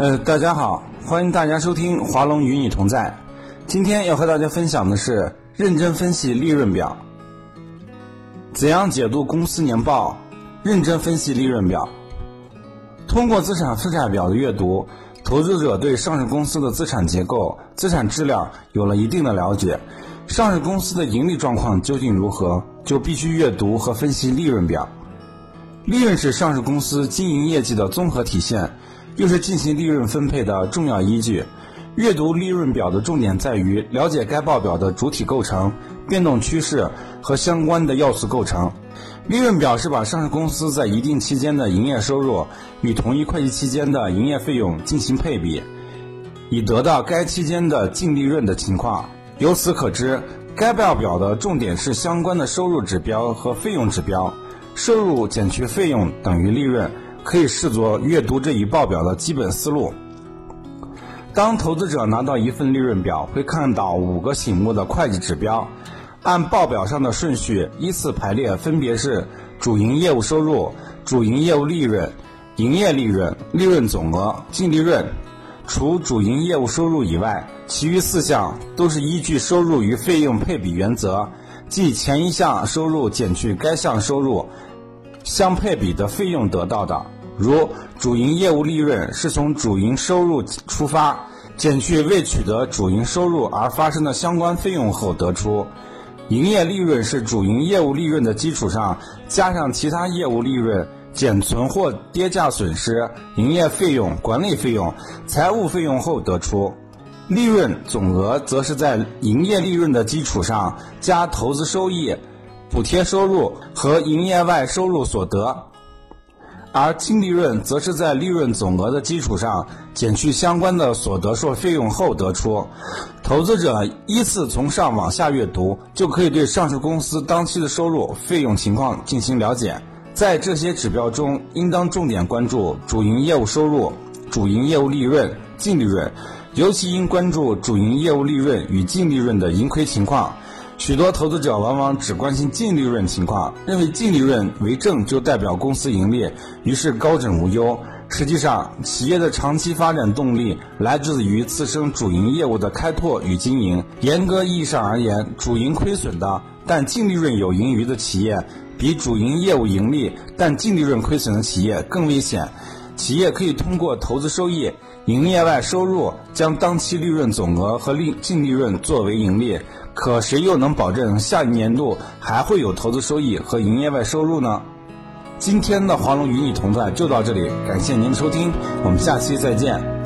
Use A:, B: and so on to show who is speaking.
A: 呃，大家好，欢迎大家收听华龙与你同在。今天要和大家分享的是认真分析利润表。怎样解读公司年报？认真分析利润表。通过资产负债表的阅读，投资者对上市公司的资产结构、资产质量有了一定的了解。上市公司的盈利状况究竟如何，就必须阅读和分析利润表。利润是上市公司经营业绩的综合体现，又是进行利润分配的重要依据。阅读利润表的重点在于了解该报表的主体构成、变动趋势和相关的要素构成。利润表是把上市公司在一定期间的营业收入与同一会计期间的营业费用进行配比，以得到该期间的净利润的情况。由此可知，该报表的重点是相关的收入指标和费用指标。收入减去费用等于利润，可以视作阅读这一报表的基本思路。当投资者拿到一份利润表，会看到五个醒目的会计指标，按报表上的顺序依次排列，分别是主营业务收入、主营业务利润、营业利润、利润总额、净利润。除主营业务收入以外，其余四项都是依据收入与费用配比原则，即前一项收入减去该项收入相配比的费用得到的。如主营业务利润是从主营收入出发，减去未取得主营收入而发生的相关费用后得出；营业利润是主营业务利润的基础上加上其他业务利润。减存货跌价损失、营业费用、管理费用、财务费用后得出，利润总额则是在营业利润的基础上加投资收益、补贴收入和营业外收入所得，而净利润则是在利润总额的基础上减去相关的所得税费用后得出。投资者依次从上往下阅读，就可以对上市公司当期的收入、费用情况进行了解。在这些指标中，应当重点关注主营业务收入、主营业务利润、净利润，尤其应关注主营业务利润与净利润的盈亏情况。许多投资者往往只关心净利润情况，认为净利润为正就代表公司盈利，于是高枕无忧。实际上，企业的长期发展动力来自于自身主营业务的开拓与经营。严格意义上而言，主营亏损的但净利润有盈余的企业。比主营业务盈利但净利润亏损的企业更危险。企业可以通过投资收益、营业外收入将当期利润总额和利净利润作为盈利，可谁又能保证下一年度还会有投资收益和营业外收入呢？今天的华龙与你同在就到这里，感谢您的收听，我们下期再见。